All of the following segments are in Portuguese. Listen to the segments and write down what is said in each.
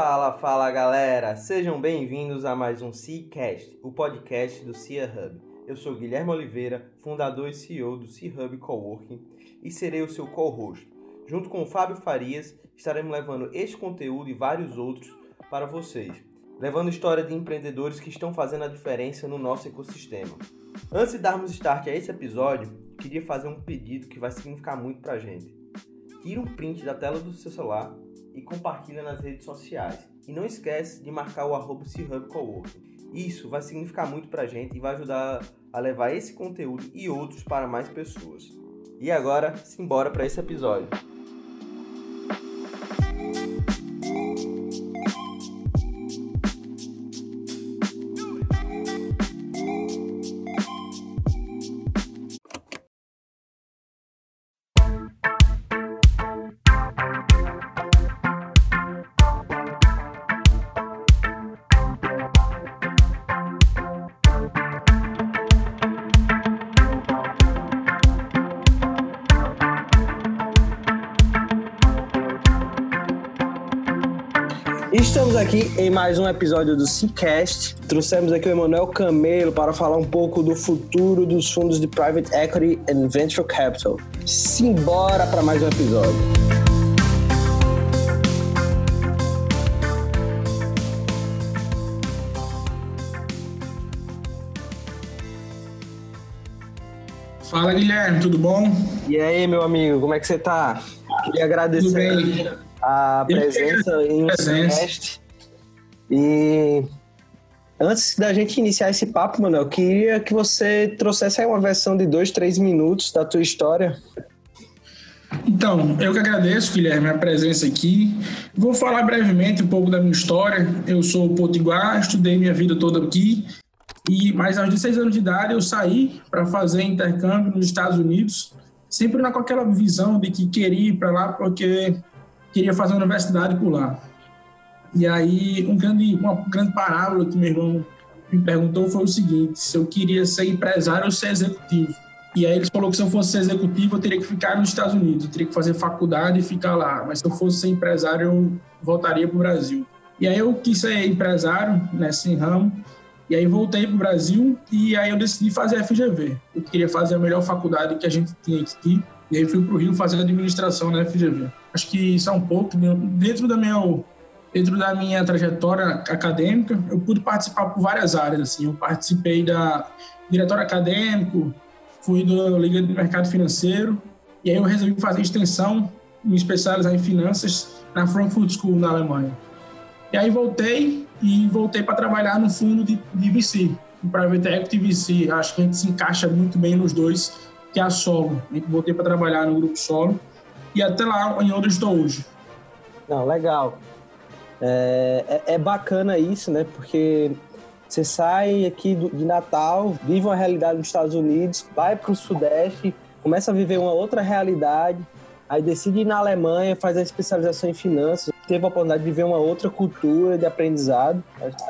Fala, fala galera! Sejam bem-vindos a mais um Seacast, o podcast do Cia Hub. Eu sou Guilherme Oliveira, fundador e CEO do Sea Hub Coworking e serei o seu co-host. Junto com o Fábio Farias, estaremos levando este conteúdo e vários outros para vocês, levando história de empreendedores que estão fazendo a diferença no nosso ecossistema. Antes de darmos start a esse episódio, queria fazer um pedido que vai significar muito para a gente. Tira um print da tela do seu celular e compartilha nas redes sociais. E não esquece de marcar o arroba. Isso vai significar muito pra gente e vai ajudar a levar esse conteúdo e outros para mais pessoas. E agora, simbora para esse episódio. Aqui em mais um episódio do Seacast. Trouxemos aqui o Emanuel Camelo para falar um pouco do futuro dos fundos de Private Equity and Venture Capital. Simbora para mais um episódio. Fala Guilherme, tudo bom? E aí, meu amigo, como é que você tá? Queria agradecer a presença em um podcast. E antes da gente iniciar esse papo, Manuel, eu queria que você trouxesse aí uma versão de dois, três minutos da tua história. Então, eu que agradeço, Guilherme, a presença aqui. Vou falar brevemente um pouco da minha história. Eu sou potiguar, estudei minha vida toda aqui, e mais aos 16 anos de idade eu saí para fazer intercâmbio nos Estados Unidos, sempre com aquela visão de que queria ir para lá porque queria fazer universidade por lá. E aí, um grande, uma grande parábola que meu irmão me perguntou foi o seguinte: se eu queria ser empresário ou ser executivo. E aí ele falou que se eu fosse ser executivo, eu teria que ficar nos Estados Unidos, eu teria que fazer faculdade e ficar lá. Mas se eu fosse ser empresário, eu voltaria para o Brasil. E aí eu quis ser empresário nesse ramo. E aí voltei para o Brasil e aí eu decidi fazer a FGV. Eu queria fazer a melhor faculdade que a gente tinha aqui. E aí fui para o Rio fazer administração na FGV. Acho que isso é um pouco dentro da minha dentro da minha trajetória acadêmica, eu pude participar por várias áreas assim. Eu participei da diretório acadêmico, fui da Liga do Mercado Financeiro e aí eu resolvi fazer extensão, me especializar em finanças na Frankfurt School na Alemanha. E aí voltei e voltei para trabalhar no fundo de, de VC, no Private Equity VC. Acho que a gente se encaixa muito bem nos dois, que é a Solo. Gente voltei para trabalhar no grupo Solo e até lá em onde estou hoje. Não, legal. É, é, é, bacana isso, né? Porque você sai aqui do, de Natal, vive uma realidade nos Estados Unidos, vai para o Sudeste, começa a viver uma outra realidade, aí decide ir na Alemanha, faz a especialização em finanças, teve a oportunidade de ver uma outra cultura de aprendizado.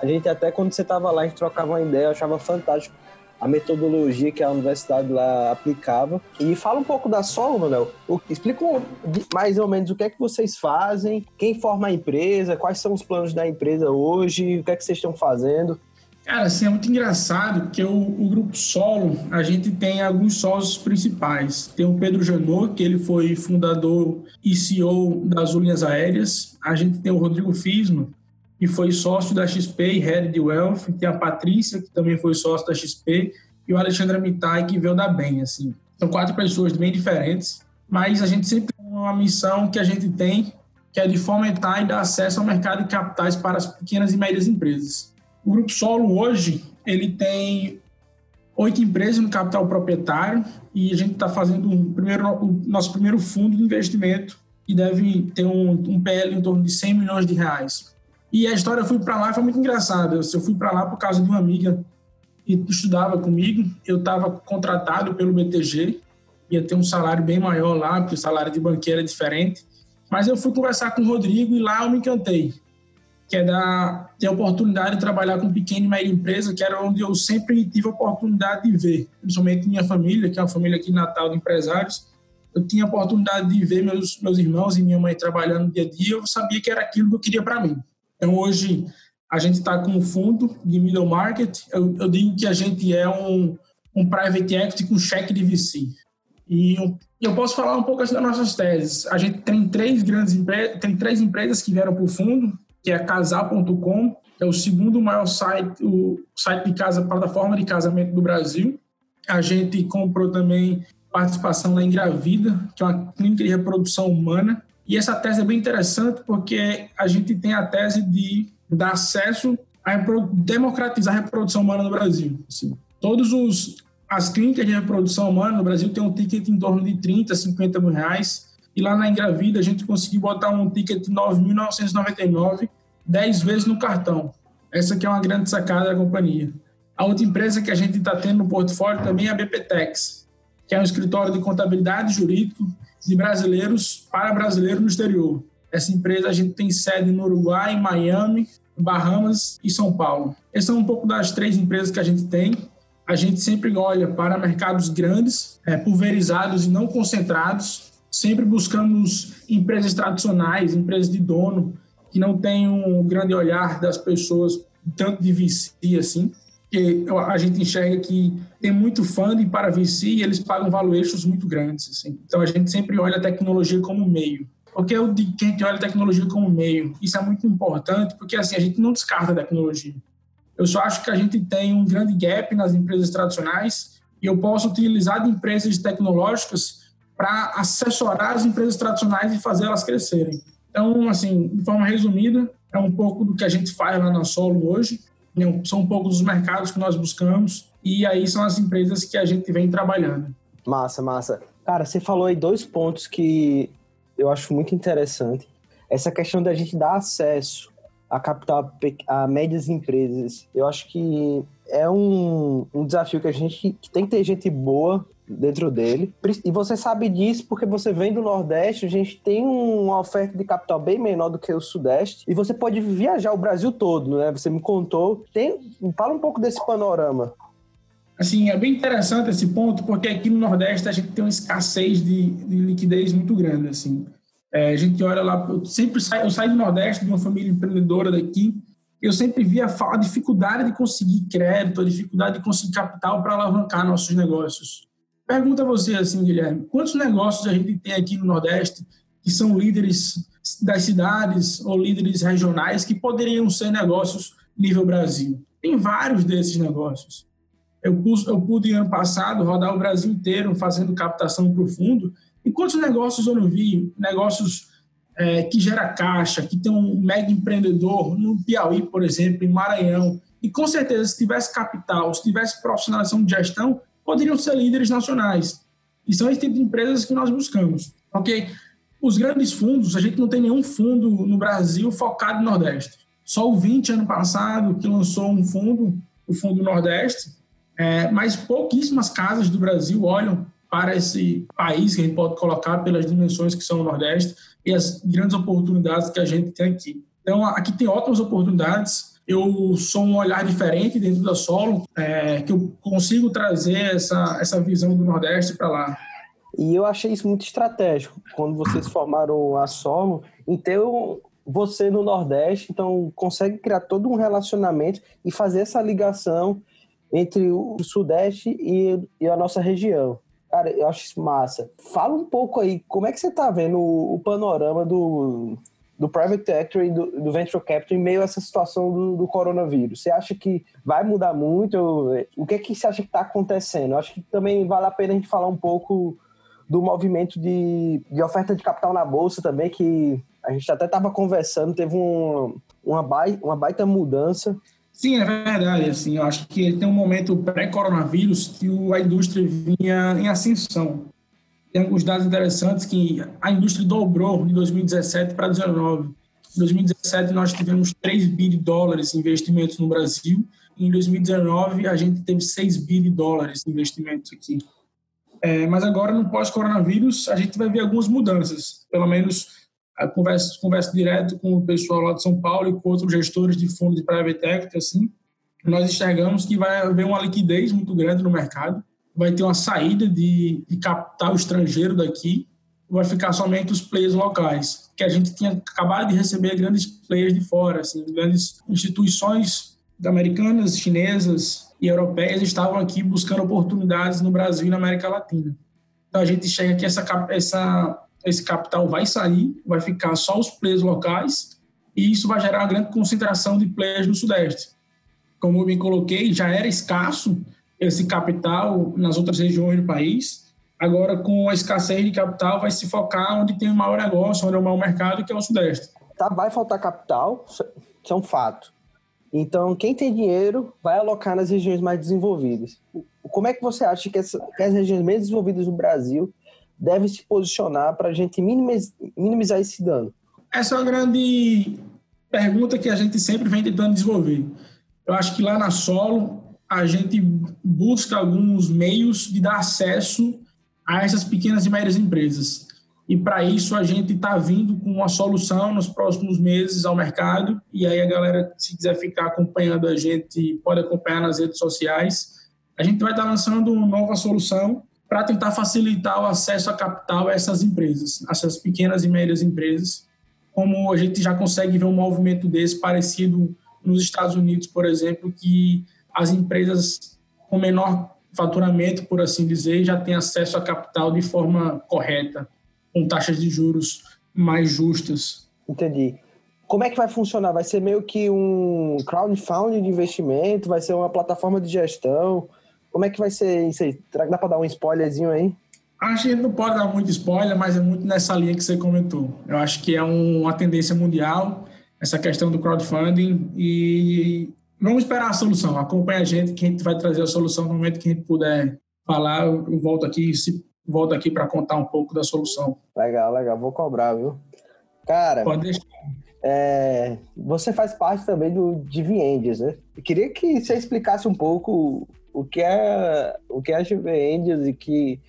A gente até quando você estava lá, a gente trocava uma ideia, achava fantástico a metodologia que a universidade lá aplicava. E fala um pouco da Solo, Manuel. Explica mais ou menos o que é que vocês fazem, quem forma a empresa, quais são os planos da empresa hoje, o que é que vocês estão fazendo. Cara, assim, é muito engraçado que o, o, grupo Solo, a gente tem alguns sócios principais. Tem o Pedro Janot, que ele foi fundador e CEO das Linhas Aéreas. A gente tem o Rodrigo Fisma, que foi sócio da XP e Head de Wealth, tem a Patrícia, que também foi sócio da XP, e o Alexandre Mitai, que veio da BEM, assim. São quatro pessoas bem diferentes, mas a gente sempre tem uma missão que a gente tem, que é de fomentar e dar acesso ao mercado de capitais para as pequenas e médias empresas. O Grupo Solo, hoje, ele tem oito empresas no capital proprietário e a gente está fazendo um primeiro, o nosso primeiro fundo de investimento que deve ter um, um PL em torno de 100 milhões de reais. E a história, eu fui para lá, foi muito engraçada. Eu, fui para lá por causa de uma amiga que estudava comigo. Eu estava contratado pelo BTG, ia ter um salário bem maior lá, porque o salário de banqueiro é diferente. Mas eu fui conversar com o Rodrigo e lá eu me encantei, que é da ter a oportunidade de trabalhar com pequena e média empresa, que era onde eu sempre tive a oportunidade de ver, principalmente minha família, que é uma família aqui natal de empresários. Eu tinha a oportunidade de ver meus meus irmãos e minha mãe trabalhando dia a dia, eu sabia que era aquilo que eu queria para mim. Então, hoje, a gente está com um fundo de middle market. Eu, eu, digo que a gente é um, um private equity com cheque de VC. E eu, eu posso falar um pouco assim das nossas teses. A gente tem três grandes empresas, tem três empresas que vieram para o fundo, que é a Casal.com, que é o segundo maior site, o site de casa, plataforma de casamento do Brasil. A gente comprou também participação na Engravida, que é uma clínica de reprodução humana. E essa tese é bem interessante porque a gente tem a tese de dar acesso a democratizar a reprodução humana no Brasil. Assim, todos os as clínicas de reprodução humana no Brasil têm um ticket em torno de 30, 50 mil reais. E lá na Engravida a gente conseguiu botar um ticket de 9.999, 10 vezes no cartão. Essa que é uma grande sacada da companhia. A outra empresa que a gente está tendo no portfólio também é a BPTEX, que é um escritório de contabilidade jurídico de brasileiros para brasileiros no exterior. Essa empresa a gente tem sede no Uruguai, em Miami, Bahamas e São Paulo. Essas são um pouco das três empresas que a gente tem. A gente sempre olha para mercados grandes, é, pulverizados e não concentrados. Sempre buscamos empresas tradicionais, empresas de dono, que não têm um grande olhar das pessoas, tanto de VC assim. Porque a gente enxerga que tem muito funding para VC e eles pagam valuations muito grandes. Assim. Então a gente sempre olha a tecnologia como meio. Porque eu digo que a gente olha a tecnologia como meio. Isso é muito importante, porque assim, a gente não descarta a tecnologia. Eu só acho que a gente tem um grande gap nas empresas tradicionais e eu posso utilizar de empresas tecnológicas para assessorar as empresas tradicionais e fazer elas crescerem. Então, assim, de forma resumida, é um pouco do que a gente faz lá na Solo hoje? São um pouco dos mercados que nós buscamos e aí são as empresas que a gente vem trabalhando. Massa, massa. Cara, você falou aí dois pontos que eu acho muito interessante. Essa questão da gente dar acesso a capital a médias empresas. Eu acho que é um, um desafio que a gente que tem que ter gente boa dentro dele. E você sabe disso porque você vem do Nordeste, a gente tem uma oferta de capital bem menor do que o Sudeste, e você pode viajar o Brasil todo, né? Você me contou. Tem, fala um pouco desse panorama. Assim, é bem interessante esse ponto, porque aqui no Nordeste a gente tem uma escassez de, de liquidez muito grande, assim. É, a gente olha lá, eu sempre saio, eu saio do Nordeste, de uma família empreendedora daqui, eu sempre via a dificuldade de conseguir crédito, a dificuldade de conseguir capital para alavancar nossos negócios. Pergunta a você assim, Guilherme, quantos negócios a gente tem aqui no Nordeste que são líderes das cidades ou líderes regionais que poderiam ser negócios nível Brasil? Tem vários desses negócios. Eu, eu pude, ano passado, rodar o Brasil inteiro fazendo captação profundo. E quantos negócios eu não vi? Negócios é, que gera caixa, que tem um mega empreendedor no Piauí, por exemplo, em Maranhão. E com certeza, se tivesse capital, se tivesse profissionalização de gestão, poderiam ser líderes nacionais. E são esse tipo de empresas que nós buscamos. Ok? Os grandes fundos, a gente não tem nenhum fundo no Brasil focado no Nordeste. Só o 20 ano passado que lançou um fundo, o Fundo Nordeste, é, mas pouquíssimas casas do Brasil olham para esse país que a gente pode colocar pelas dimensões que são o Nordeste e as grandes oportunidades que a gente tem aqui. Então, aqui tem ótimas oportunidades. Eu sou um olhar diferente dentro da Solo, é, que eu consigo trazer essa, essa visão do Nordeste para lá. E eu achei isso muito estratégico, quando vocês formaram a Solo, então você no Nordeste, então consegue criar todo um relacionamento e fazer essa ligação entre o Sudeste e, e a nossa região. Cara, eu acho isso massa. Fala um pouco aí, como é que você tá vendo o, o panorama do, do private sector e do, do, venture capital em meio a essa situação do, do, coronavírus? Você acha que vai mudar muito? O que é que você acha que está acontecendo? Eu acho que também vale a pena a gente falar um pouco do movimento de, de oferta de capital na bolsa também, que a gente até estava conversando, teve um, uma, baita, uma baita mudança Sim, é verdade. Assim, eu acho que tem um momento pré-coronavírus que a indústria vinha em ascensão. Tem alguns dados interessantes que a indústria dobrou de 2017 para 2019. Em 2017, nós tivemos 3 bi de dólares em investimentos no Brasil. Em 2019, a gente teve 6 bi de dólares em investimentos aqui. É, mas agora, no pós-coronavírus, a gente vai ver algumas mudanças. Pelo menos converso, converso direto com o pessoal lá de São Paulo e com outros gestores de fundo de private equity, assim, nós enxergamos que vai haver uma liquidez muito grande no mercado, vai ter uma saída de, de capital estrangeiro daqui, vai ficar somente os players locais, que a gente tinha acabado de receber grandes players de fora, assim, grandes instituições americanas, chinesas e europeias estavam aqui buscando oportunidades no Brasil e na América Latina. Então a gente enxerga que essa, essa, esse capital vai sair, vai ficar só os players locais e isso vai gerar uma grande concentração de players no Sudeste. Como eu me coloquei, já era escasso esse capital nas outras regiões do país. Agora, com a escassez de capital, vai se focar onde tem o maior negócio, onde é o maior mercado, que é o Sudeste. Tá, vai faltar capital, isso é um fato. Então, quem tem dinheiro vai alocar nas regiões mais desenvolvidas. Como é que você acha que, essa, que as regiões menos desenvolvidas do Brasil devem se posicionar para a gente minimizar, minimizar esse dano? Essa é uma grande pergunta que a gente sempre vem tentando desenvolver. Eu acho que lá na Solo, a gente busca alguns meios de dar acesso a essas pequenas e médias empresas. E para isso a gente está vindo com uma solução nos próximos meses ao mercado. E aí a galera, se quiser ficar acompanhando a gente, pode acompanhar nas redes sociais. A gente vai estar tá lançando uma nova solução para tentar facilitar o acesso a capital a essas empresas, essas pequenas e médias empresas. Como a gente já consegue ver um movimento desse parecido nos Estados Unidos, por exemplo, que as empresas com menor faturamento, por assim dizer, já têm acesso a capital de forma correta com taxas de juros mais justas. Entendi. Como é que vai funcionar? Vai ser meio que um crowdfunding de investimento? Vai ser uma plataforma de gestão? Como é que vai ser isso aí? Será que dá para dar um spoilerzinho aí? A gente não pode dar muito spoiler, mas é muito nessa linha que você comentou. Eu acho que é uma tendência mundial essa questão do crowdfunding e vamos esperar a solução. Acompanhe a gente que a gente vai trazer a solução no momento que a gente puder falar. Eu volto aqui, se volto aqui para contar um pouco da solução. Legal, legal. Vou cobrar, viu? Cara, Pode deixar. É, você faz parte também do Angels, né? Eu queria que você explicasse um pouco o que é o que é a Angels e que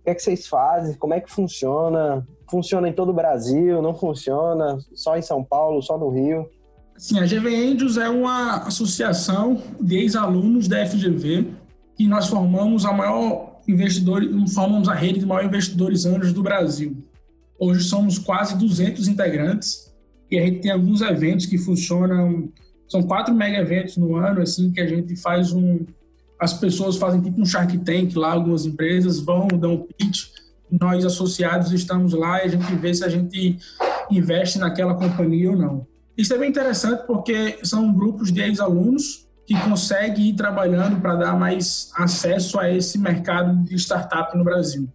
o que é que vocês fazem, como é que funciona, funciona em todo o Brasil, não funciona só em São Paulo, só no Rio? Sim, a GV Angels é uma associação de ex-alunos da FGV que nós formamos a maior investidores, formamos a rede de maiores investidores anjos do Brasil. Hoje somos quase 200 integrantes e a gente tem alguns eventos que funcionam, são quatro mega eventos no ano, assim, que a gente faz um, as pessoas fazem tipo um Shark Tank lá, algumas empresas vão, dão um pitch, nós associados estamos lá e a gente vê se a gente investe naquela companhia ou não. Isso é bem interessante porque são grupos de ex-alunos que consegue ir trabalhando para dar mais acesso a esse mercado de startup no Brasil.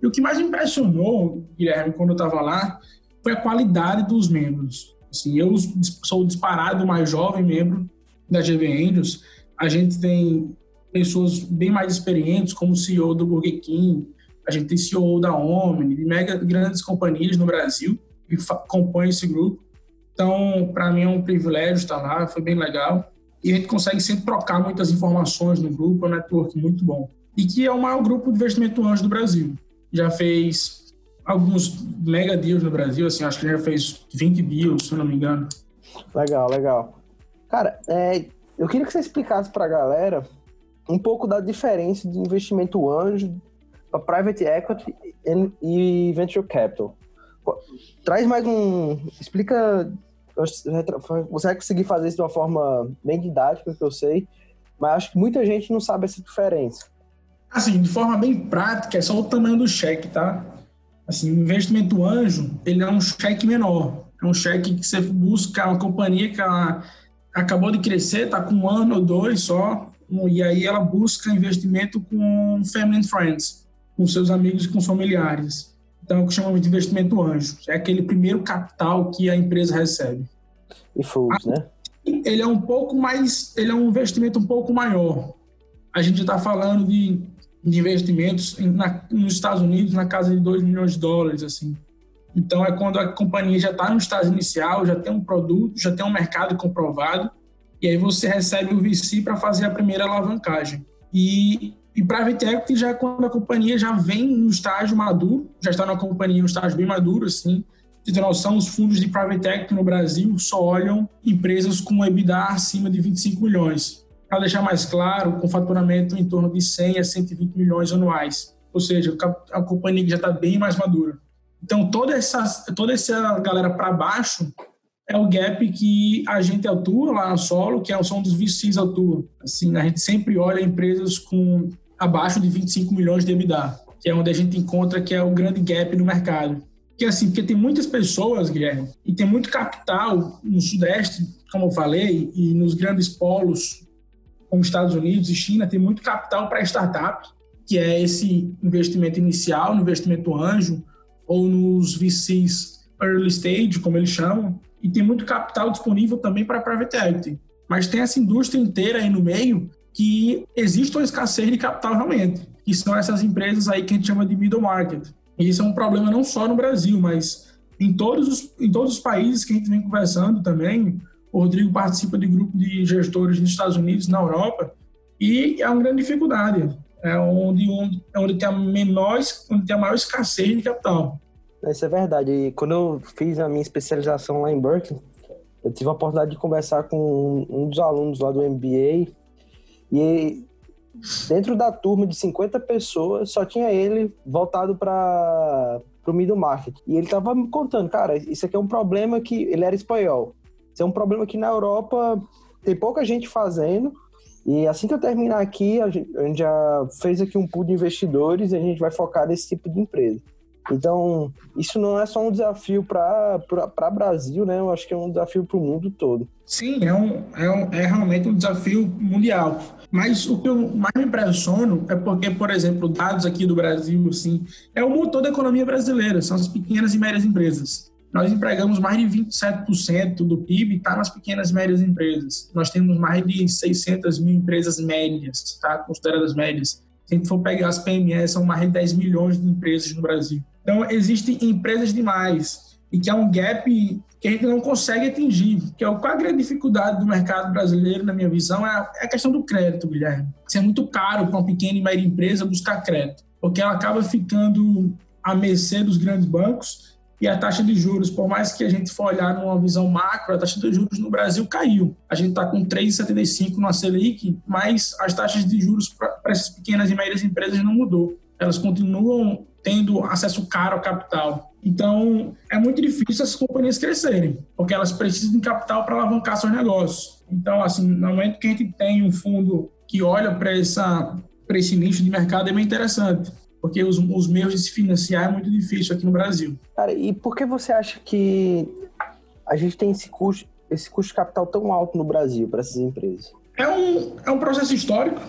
E o que mais me impressionou, Guilherme, quando eu estava lá, foi a qualidade dos membros. Assim, eu sou o disparado mais jovem membro da GV Angels. A gente tem pessoas bem mais experientes, como o CEO do Burger King, a gente tem CEO da Omni, de mega grandes companhias no Brasil que compõem esse grupo. Então, para mim é um privilégio estar lá, foi bem legal e a gente consegue sempre trocar muitas informações no grupo, é um network muito bom. E que é o maior grupo de investimento anjo do Brasil. Já fez alguns mega deals no Brasil, assim, acho que já fez 20 deals, se eu não me engano. Legal, legal. Cara, é, eu queria que você explicasse para a galera um pouco da diferença de investimento anjo para private equity e venture capital. Traz mais um. Explica você vai conseguir fazer isso de uma forma bem didática, que eu sei, mas acho que muita gente não sabe essa diferença. Assim, de forma bem prática, é só o tamanho do cheque, tá? Assim, o investimento anjo, ele é um cheque menor. É um cheque que você busca uma companhia que ela acabou de crescer, tá com um ano ou dois só, e aí ela busca investimento com family and friends, com seus amigos e com familiares. Então, é o que chamamos de investimento anjo. É aquele primeiro capital que a empresa recebe. E funds, né? Ele é um pouco mais, ele é um investimento um pouco maior. A gente está falando de, de investimentos na, nos Estados Unidos na casa de 2 milhões de dólares, assim. Então, é quando a companhia já está no estágio inicial, já tem um produto, já tem um mercado comprovado, e aí você recebe o VC para fazer a primeira alavancagem. E e private equity já é quando a companhia já vem no estágio maduro, já está na companhia no estágio bem maduro, assim. De ter noção, os fundos de private equity no Brasil só olham empresas com EBITDA acima de 25 milhões. Para deixar mais claro, com faturamento em torno de 100 a 120 milhões anuais. Ou seja, a companhia já está bem mais madura. Então, toda essa, toda essa galera para baixo é o gap que a gente atua lá no solo, que é são dos VCs atua. Assim, a gente sempre olha empresas com abaixo de 25 milhões de EBITDA, que é onde a gente encontra que é o grande gap no mercado. Que assim, porque tem muitas pessoas, Guilherme, e tem muito capital no Sudeste, como eu falei, e nos grandes polos, como Estados Unidos e China, tem muito capital para startup, que é esse investimento inicial, no investimento anjo, ou nos VCs early stage, como eles chamam, e tem muito capital disponível também para private equity. Mas tem essa indústria inteira aí no meio que existe uma escassez de capital realmente, que são essas empresas aí que a gente chama de middle market. E isso é um problema não só no Brasil, mas em todos os, em todos os países que a gente vem conversando também. O Rodrigo participa de grupo de gestores nos Estados Unidos, na Europa, e é uma grande dificuldade. É onde, onde, é onde tem a menor, onde tem a maior escassez de capital. Isso é verdade. E quando eu fiz a minha especialização lá em Berkeley, eu tive a oportunidade de conversar com um dos alunos lá do MBA e dentro da turma de 50 pessoas só tinha ele voltado para o middle market. E ele estava me contando, cara, isso aqui é um problema que ele era espanhol. Isso é um problema que na Europa tem pouca gente fazendo. E assim que eu terminar aqui, a gente, já fez aqui um pool de investidores e a gente vai focar nesse tipo de empresa. Então, isso não é só um desafio para Brasil, né? Eu acho que é um desafio para o mundo todo. Sim, é, um, é, um, é realmente um desafio mundial. Mas o que eu mais me impressiono é porque, por exemplo, dados aqui do Brasil, assim, é o motor da economia brasileira, são as pequenas e médias empresas. Nós empregamos mais de 27% do PIB está nas pequenas e médias empresas. Nós temos mais de 600 mil empresas médias, tá? consideradas médias. Se a gente for pegar as PMEs, são mais de 10 milhões de empresas no Brasil. Então, existem empresas demais e que é um gap que a gente não consegue atingir. Que é qual a grande dificuldade do mercado brasileiro, na minha visão, é, é a questão do crédito, Guilherme. Isso é muito caro para uma pequena e média empresa buscar crédito, porque ela acaba ficando à mercê dos grandes bancos e a taxa de juros, por mais que a gente for olhar numa visão macro, a taxa de juros no Brasil caiu. A gente está com 3,75 no Selic, mas as taxas de juros para essas pequenas e médias empresas não mudou. Elas continuam tendo acesso caro ao capital. Então, é muito difícil essas companhias crescerem, porque elas precisam de capital para alavancar seus negócios. Então, assim, no momento que a gente tem um fundo que olha para esse nicho de mercado, é bem interessante, porque os, os meios de se financiar é muito difícil aqui no Brasil. Cara, e por que você acha que a gente tem esse custo, esse custo de capital tão alto no Brasil para essas empresas? É um, é um processo histórico.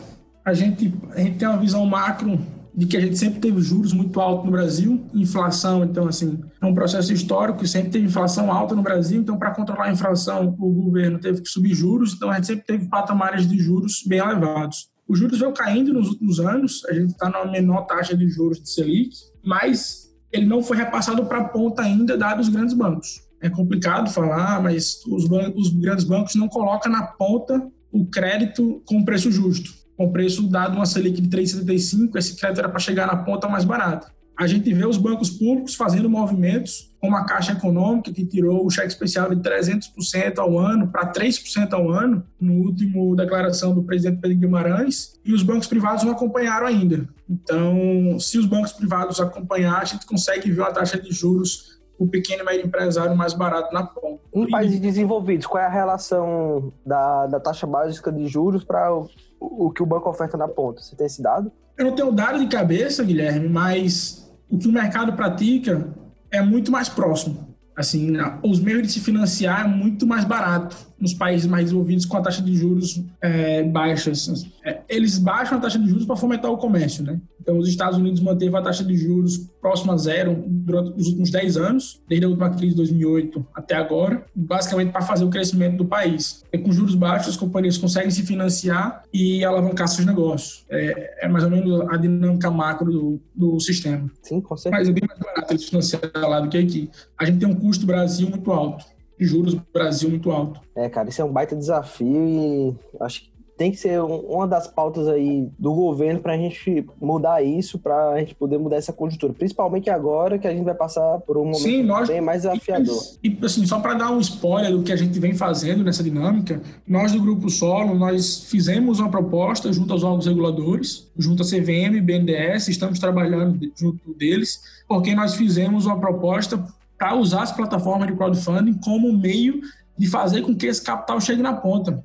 A gente, a gente tem uma visão macro de que a gente sempre teve juros muito altos no Brasil, inflação, então, assim, é um processo histórico, sempre teve inflação alta no Brasil, então, para controlar a inflação, o governo teve que subir juros, então, a gente sempre teve patamares de juros bem elevados. Os juros vão caindo nos últimos anos, a gente está na menor taxa de juros de Selic, mas ele não foi repassado para a ponta ainda, dados os grandes bancos. É complicado falar, mas os, bancos, os grandes bancos não colocam na ponta o crédito com preço justo com preço dado uma Selic de 3,75, esse crédito era para chegar na ponta mais barata. A gente vê os bancos públicos fazendo movimentos, como a Caixa Econômica, que tirou o cheque especial de 300% ao ano para 3% ao ano, no último declaração do presidente Pedro Guimarães, e os bancos privados não acompanharam ainda. Então, se os bancos privados acompanhar, a gente consegue ver uma taxa de juros o pequeno e médio empresário mais barato na ponta. Em países desenvolvidos, qual é a relação da, da taxa básica de juros para o, que o banco oferta na ponta? Você tem esse dado? Eu não tenho dado de cabeça, Guilherme, mas o que o mercado pratica é muito mais próximo. Assim, os meios de se financiar é muito mais barato nos países mais desenvolvidos com a taxa de juros é, baixas. É, eles baixam a taxa de juros para fomentar o comércio, né? Então, os Estados Unidos manteve a taxa de juros próxima a zero durante os últimos 10 anos, desde a última crise de 2008 até agora, basicamente para fazer o crescimento do país. E com juros baixos, as companhias conseguem se financiar e alavancar seus negócios. É, é mais ou menos a dinâmica macro do, do sistema. Sim, com certeza. Mas é bem mais barato eles financiar lá do que aqui. A gente tem um custo Brasil muito alto juros no Brasil muito alto. É, cara, isso é um baita desafio e acho que tem que ser uma das pautas aí do governo para a gente mudar isso, para a gente poder mudar essa conjuntura, principalmente agora que a gente vai passar por um momento Sim, nós, bem mais desafiador. E, assim, só para dar um spoiler do que a gente vem fazendo nessa dinâmica, nós do Grupo Solo, nós fizemos uma proposta junto aos órgãos reguladores, junto à CVM e BNDES, estamos trabalhando junto deles, porque nós fizemos uma proposta para usar as plataformas de crowdfunding como meio de fazer com que esse capital chegue na ponta.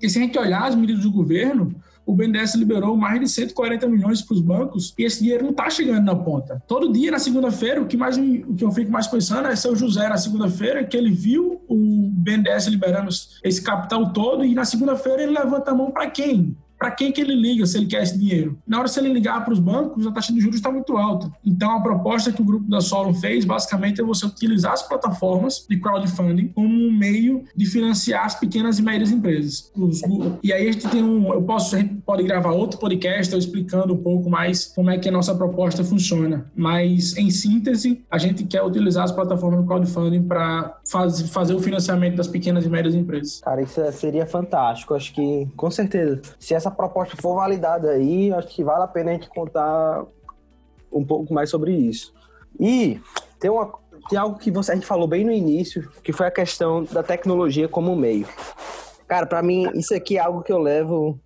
E se a gente olhar as medidas do governo, o BNDES liberou mais de 140 milhões para os bancos e esse dinheiro não está chegando na ponta. Todo dia, na segunda-feira, o que mais o que eu fico mais pensando é seu José na segunda-feira, que ele viu o BNDES liberando esse capital todo e na segunda-feira ele levanta a mão para quem? Para quem que ele liga se ele quer esse dinheiro? Na hora se ele ligar para os bancos, a taxa de juros está muito alta. Então, a proposta que o grupo da Solon fez, basicamente, é você utilizar as plataformas de crowdfunding como um meio de financiar as pequenas e médias empresas. E aí a gente tem um, eu posso, a gente pode gravar outro podcast eu explicando um pouco mais como é que a nossa proposta funciona. Mas, em síntese, a gente quer utilizar as plataformas de crowdfunding para faz, fazer o financiamento das pequenas e médias empresas. Cara, isso seria fantástico. Acho que, com certeza, se essa proposta for validada aí, acho que vale a pena a gente contar um pouco mais sobre isso. E tem, uma, tem algo que você, a gente falou bem no início, que foi a questão da tecnologia como meio. Cara, para mim, isso aqui é algo que eu levo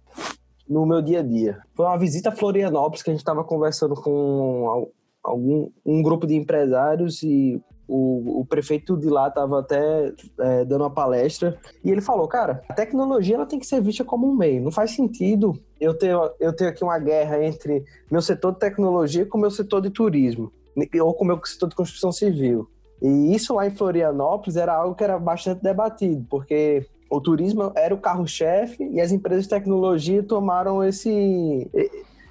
no meu dia a dia. Foi uma visita a Florianópolis que a gente estava conversando com algum um grupo de empresários e o, o prefeito de lá estava até é, dando uma palestra e ele falou, cara, a tecnologia ela tem que ser vista como um meio. Não faz sentido eu ter, eu ter aqui uma guerra entre meu setor de tecnologia com meu setor de turismo ou com meu setor de construção civil. E isso lá em Florianópolis era algo que era bastante debatido, porque o turismo era o carro-chefe e as empresas de tecnologia tomaram esse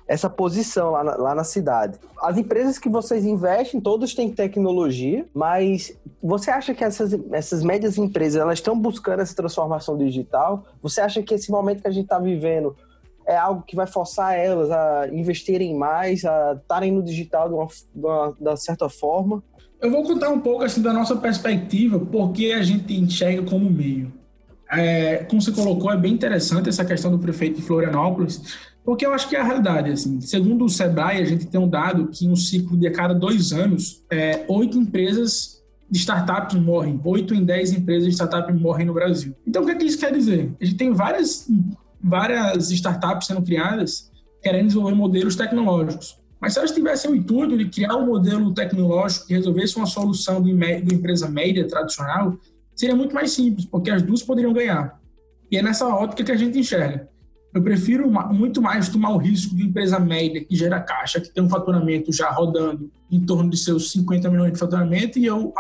essa posição lá na, lá na cidade. As empresas que vocês investem, todas têm tecnologia, mas você acha que essas, essas médias empresas elas estão buscando essa transformação digital? Você acha que esse momento que a gente está vivendo é algo que vai forçar elas a investirem mais, a estarem no digital de uma, de uma, de certa forma? Eu vou contar um pouco assim da nossa perspectiva, porque a gente enxerga como meio. É, como você colocou, é bem interessante essa questão do prefeito de Florianópolis, porque eu acho que é a realidade, assim, segundo o Sebrae, a gente tem um dado que um ciclo de a cada dois anos, é, oito empresas de startups morrem, oito em dez empresas de startups morrem no Brasil. Então, o que, é que isso quer dizer? A gente tem várias, várias startups sendo criadas querendo desenvolver modelos tecnológicos. Mas se elas tivessem o intuito de criar um modelo tecnológico que resolvesse uma solução de, de empresa média tradicional, seria muito mais simples, porque as duas poderiam ganhar. E é nessa ótica que a gente enxerga. Eu prefiro muito mais tomar o risco de empresa média que gera caixa, que tem um faturamento já rodando em torno de seus 50 milhões de faturamento, e eu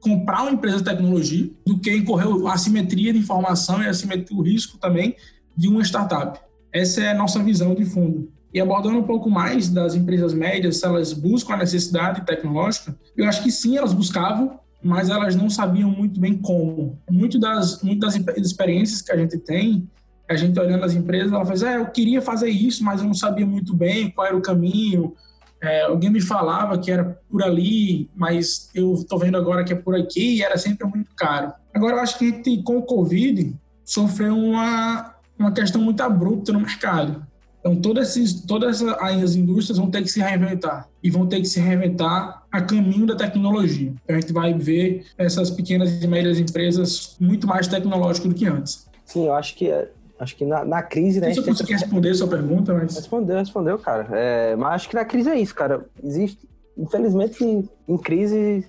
comprar uma empresa de tecnologia do que incorrer a assimetria de informação e assimetria, o risco também de uma startup. Essa é a nossa visão de fundo. E abordando um pouco mais das empresas médias, se elas buscam a necessidade tecnológica, eu acho que sim, elas buscavam, mas elas não sabiam muito bem como. Muito das, muitas experiências que a gente tem a gente olhando as empresas, ela faz, é, eu queria fazer isso, mas eu não sabia muito bem qual era o caminho. É, alguém me falava que era por ali, mas eu estou vendo agora que é por aqui e era sempre muito caro. Agora, eu acho que a gente, com o Covid, sofreu uma, uma questão muito abrupta no mercado. Então, todas, esses, todas as indústrias vão ter que se reinventar e vão ter que se reinventar a caminho da tecnologia. Então, a gente vai ver essas pequenas e médias empresas muito mais tecnológicas do que antes. Sim, eu acho que Acho que na, na crise, né? Não sei se você quer responder a sua pergunta, mas. Respondeu, respondeu, cara. É, mas acho que na crise é isso, cara. Existe, infelizmente, em, em, crise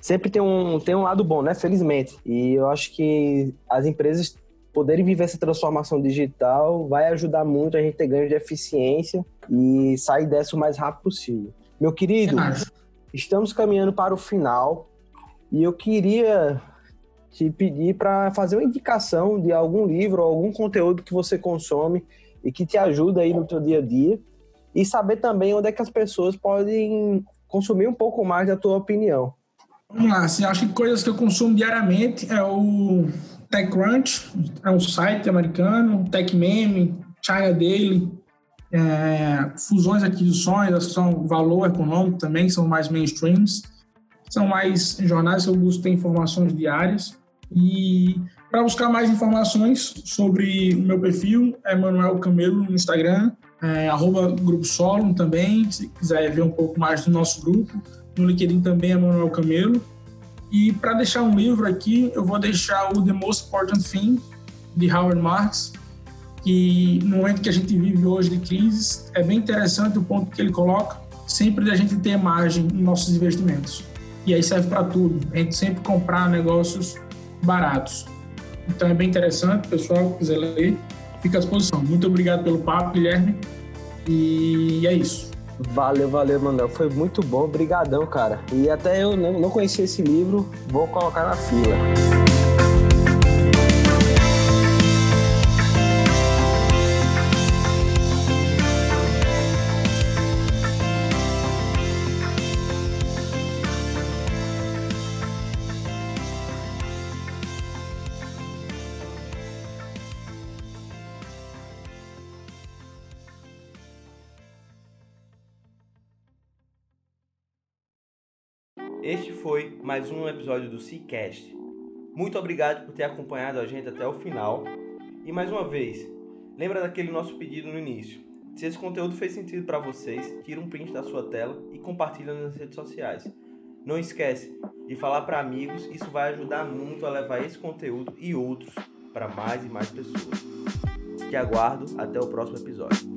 sempre tem um, tem um lado bom, né? Felizmente. E eu acho que as empresas poderem viver essa transformação digital vai ajudar muito a gente ter ganho de eficiência e sair dessa o mais rápido possível. Meu querido, estamos caminhando para o final e eu queria te pedir para fazer uma indicação de algum livro ou algum conteúdo que você consome e que te ajuda aí no teu dia a dia e saber também onde é que as pessoas podem consumir um pouco mais da tua opinião. Vamos lá, assim, acho que coisas que eu consumo diariamente é o TechCrunch, é um site americano, TechMeme, China Daily, é, fusões e aquisições, são valor econômico também, são mais mainstreams, são mais jornais que eu busco ter informações diárias. E Para buscar mais informações sobre o meu perfil, é Manuel Camelo no Instagram, é, arroba Grupo Solo também, se quiser ver um pouco mais do nosso grupo. No LinkedIn também é Manuel Camelo. E para deixar um livro aqui, eu vou deixar o The Most Important Thing, de Howard Marks, que no momento que a gente vive hoje de crise, é bem interessante o ponto que ele coloca, sempre da gente ter margem nos nossos investimentos. E aí serve para tudo, a gente sempre comprar negócios baratos. Então é bem interessante, pessoal, que quiser ler, fica à disposição. Muito obrigado pelo papo, Guilherme, e é isso. Valeu, valeu, Manuel. Foi muito bom, brigadão, cara. E até eu não, não conhecia esse livro, vou colocar na fila. Este foi mais um episódio do Seacast. Muito obrigado por ter acompanhado a gente até o final. E mais uma vez, lembra daquele nosso pedido no início. Se esse conteúdo fez sentido para vocês, tira um print da sua tela e compartilha nas redes sociais. Não esquece de falar para amigos, isso vai ajudar muito a levar esse conteúdo e outros para mais e mais pessoas. Te aguardo até o próximo episódio.